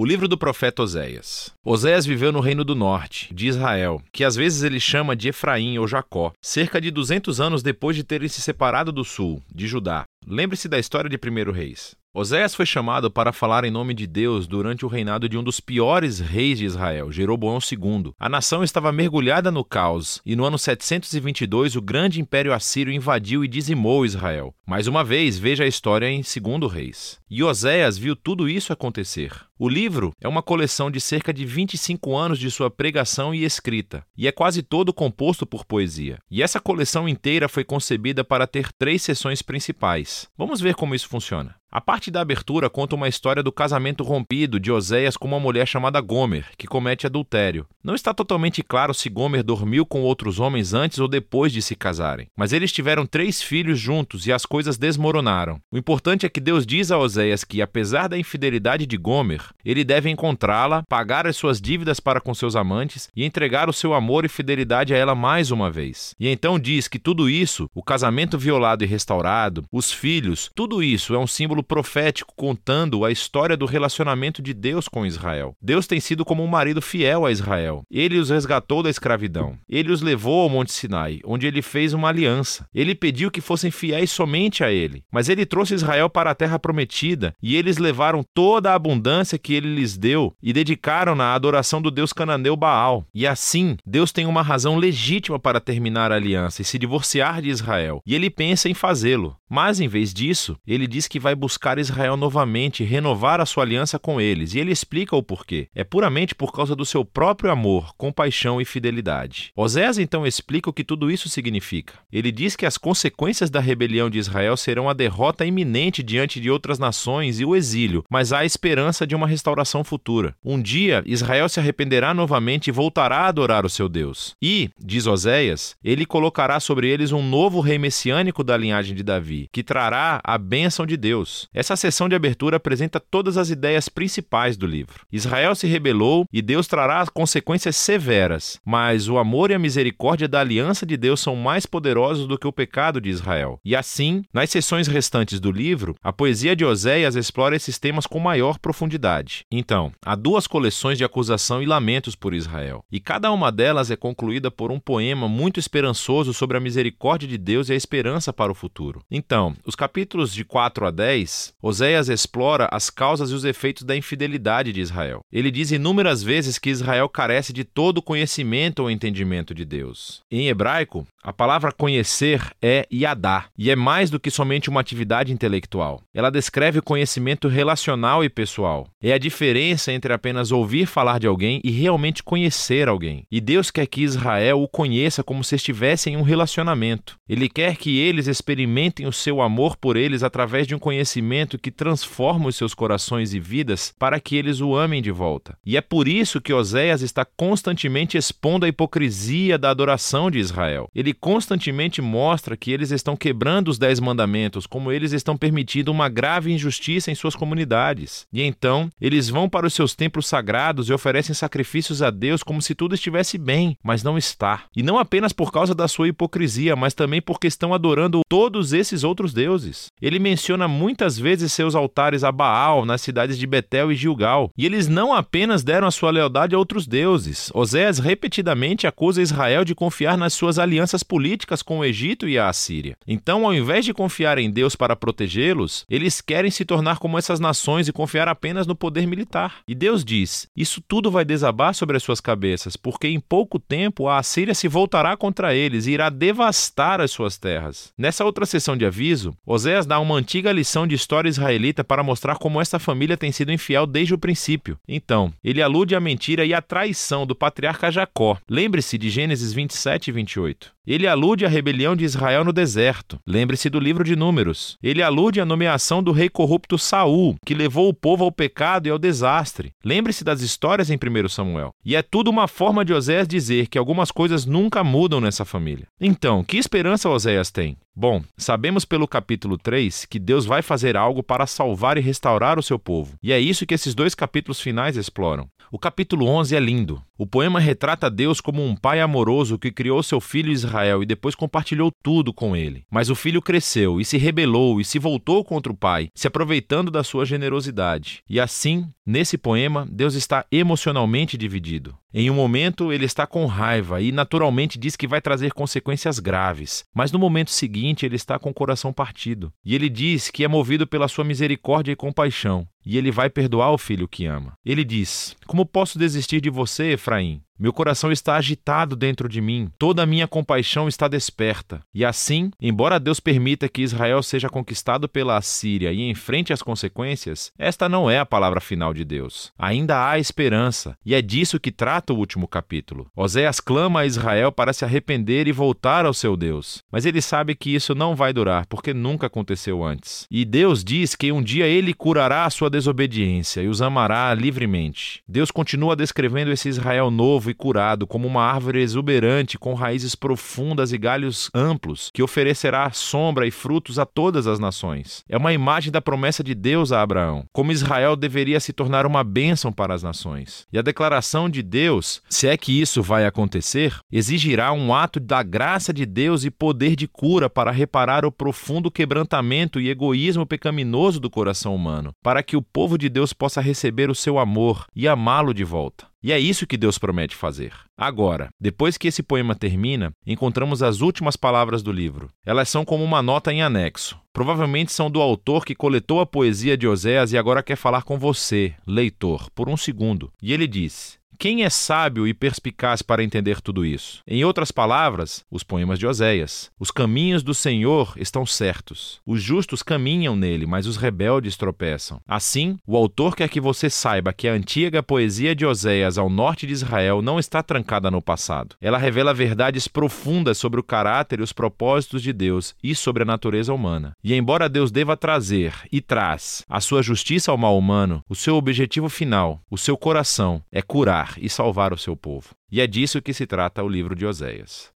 O livro do profeta Oséias. Oséias viveu no reino do norte, de Israel, que às vezes ele chama de Efraim ou Jacó, cerca de 200 anos depois de terem se separado do sul, de Judá. Lembre-se da história de Primeiro Reis. Oséias foi chamado para falar em nome de Deus durante o reinado de um dos piores reis de Israel, Jeroboão II. A nação estava mergulhada no caos, e no ano 722 o grande império assírio invadiu e dizimou Israel. Mais uma vez, veja a história em 2 Reis. E Oséias viu tudo isso acontecer. O livro é uma coleção de cerca de 25 anos de sua pregação e escrita, e é quase todo composto por poesia. E essa coleção inteira foi concebida para ter três sessões principais. Vamos ver como isso funciona. A parte da abertura conta uma história do casamento rompido de Oséias com uma mulher chamada Gomer, que comete adultério. Não está totalmente claro se Gomer dormiu com outros homens antes ou depois de se casarem, mas eles tiveram três filhos juntos e as coisas desmoronaram. O importante é que Deus diz a Oséias que, apesar da infidelidade de Gomer, ele deve encontrá-la, pagar as suas dívidas para com seus amantes e entregar o seu amor e fidelidade a ela mais uma vez. E então diz que tudo isso, o casamento violado e restaurado, os filhos, tudo isso é um símbolo profético contando a história do relacionamento de Deus com Israel. Deus tem sido como um marido fiel a Israel. Ele os resgatou da escravidão. Ele os levou ao Monte Sinai, onde ele fez uma aliança. Ele pediu que fossem fiéis somente a ele. Mas ele trouxe Israel para a terra prometida e eles levaram toda a abundância que ele lhes deu e dedicaram-na à adoração do deus cananeu Baal. E assim, Deus tem uma razão legítima para terminar a aliança e se divorciar de Israel. E ele pensa em fazê-lo. Mas em vez disso, ele diz que vai buscar Israel novamente e renovar a sua aliança com eles, e ele explica o porquê. É puramente por causa do seu próprio amor, compaixão e fidelidade. Osés então explica o que tudo isso significa. Ele diz que as consequências da rebelião de Israel serão a derrota iminente diante de outras nações e o exílio, mas há esperança de uma restauração futura. Um dia, Israel se arrependerá novamente e voltará a adorar o seu Deus. E, diz Oséias, ele colocará sobre eles um novo rei messiânico da linhagem de Davi, que trará a bênção de Deus. Essa sessão de abertura apresenta todas as ideias principais do livro. Israel se rebelou e Deus trará consequências severas, mas o amor e a misericórdia da aliança de Deus são mais poderosos do que o pecado de Israel. E assim, nas sessões restantes do livro, a poesia de Oséias explora esses temas com maior profundidade. Então, há duas coleções de acusação e lamentos por Israel, e cada uma delas é concluída por um poema muito esperançoso sobre a misericórdia de Deus e a esperança para o futuro. Então, os capítulos de 4 a 10 10, Oséias explora as causas e os efeitos da infidelidade de Israel. Ele diz inúmeras vezes que Israel carece de todo conhecimento ou entendimento de Deus. Em hebraico, a palavra conhecer é yadá, e é mais do que somente uma atividade intelectual. Ela descreve o conhecimento relacional e pessoal. É a diferença entre apenas ouvir falar de alguém e realmente conhecer alguém. E Deus quer que Israel o conheça como se estivesse em um relacionamento. Ele quer que eles experimentem o seu amor por eles através de um conhecimento que transforma os seus corações e vidas para que eles o amem de volta. E é por isso que Oséias está constantemente expondo a hipocrisia da adoração de Israel. Ele constantemente mostra que eles estão quebrando os dez mandamentos, como eles estão permitindo uma grave injustiça em suas comunidades. E então, eles vão para os seus templos sagrados e oferecem sacrifícios a Deus como se tudo estivesse bem, mas não está. E não apenas por causa da sua hipocrisia, mas também porque estão adorando todos esses outros deuses. Ele menciona muitas vezes seus altares a Baal nas cidades de Betel e Gilgal. E eles não apenas deram a sua lealdade a outros deuses. Oséias repetidamente acusa Israel de confiar nas suas alianças políticas com o Egito e a Assíria. Então, ao invés de confiar em Deus para protegê-los, eles querem se tornar como essas nações e confiar apenas no poder militar. E Deus diz: Isso tudo vai desabar sobre as suas cabeças, porque em pouco tempo a Assíria se voltará contra eles e irá devastar as suas terras. Nessa outra sessão de aviso, Oséias dá uma antiga lição de história israelita para mostrar como esta família tem sido infiel desde o princípio. Então, ele alude à mentira e à traição do patriarca Jacó. Lembre-se de Gênesis 27 e 28. Ele alude à rebelião de Israel no deserto. Lembre-se do livro de Números. Ele alude à nomeação do rei corrupto Saul, que levou o povo ao pecado e ao desastre. Lembre-se das histórias em 1 Samuel. E é tudo uma forma de Oséias dizer que algumas coisas nunca mudam nessa família. Então, que esperança Oséias tem? Bom, sabemos pelo capítulo 3 que Deus vai fazer algo para salvar e restaurar o seu povo. E é isso que esses dois capítulos finais exploram. O capítulo 11 é lindo. O poema retrata Deus como um pai amoroso que criou seu filho Israel e depois compartilhou tudo com ele. Mas o filho cresceu e se rebelou e se voltou contra o pai, se aproveitando da sua generosidade. E assim, nesse poema, Deus está emocionalmente dividido. Em um momento, ele está com raiva e naturalmente diz que vai trazer consequências graves, mas no momento seguinte, ele está com o coração partido. E ele diz que é movido pela sua misericórdia e compaixão, e ele vai perdoar o filho que ama. Ele diz: Como posso desistir de você, Efraim? Meu coração está agitado dentro de mim, toda a minha compaixão está desperta. E assim, embora Deus permita que Israel seja conquistado pela Assíria e enfrente as consequências, esta não é a palavra final de Deus. Ainda há esperança, e é disso que trata o último capítulo. Oséias clama a Israel para se arrepender e voltar ao seu Deus, mas ele sabe que isso não vai durar, porque nunca aconteceu antes. E Deus diz que um dia ele curará a sua desobediência e os amará livremente. Deus continua descrevendo esse Israel novo e curado, como uma árvore exuberante com raízes profundas e galhos amplos, que oferecerá sombra e frutos a todas as nações. É uma imagem da promessa de Deus a Abraão, como Israel deveria se tornar uma bênção para as nações. E a declaração de Deus, se é que isso vai acontecer, exigirá um ato da graça de Deus e poder de cura para reparar o profundo quebrantamento e egoísmo pecaminoso do coração humano, para que o povo de Deus possa receber o seu amor e amá-lo de volta. E é isso que Deus promete fazer. Agora, depois que esse poema termina, encontramos as últimas palavras do livro. Elas são como uma nota em anexo. Provavelmente são do autor que coletou a poesia de Oséias e agora quer falar com você, leitor, por um segundo. E ele diz: quem é sábio e perspicaz para entender tudo isso? Em outras palavras, os poemas de Oséias. Os caminhos do Senhor estão certos. Os justos caminham nele, mas os rebeldes tropeçam. Assim, o autor quer que você saiba que a antiga poesia de Oséias ao norte de Israel não está trancada no passado. Ela revela verdades profundas sobre o caráter e os propósitos de Deus e sobre a natureza humana. E embora Deus deva trazer e traz a sua justiça ao mal humano, o seu objetivo final, o seu coração, é curar e salvar o seu povo. E é disso que se trata o livro de Oséias.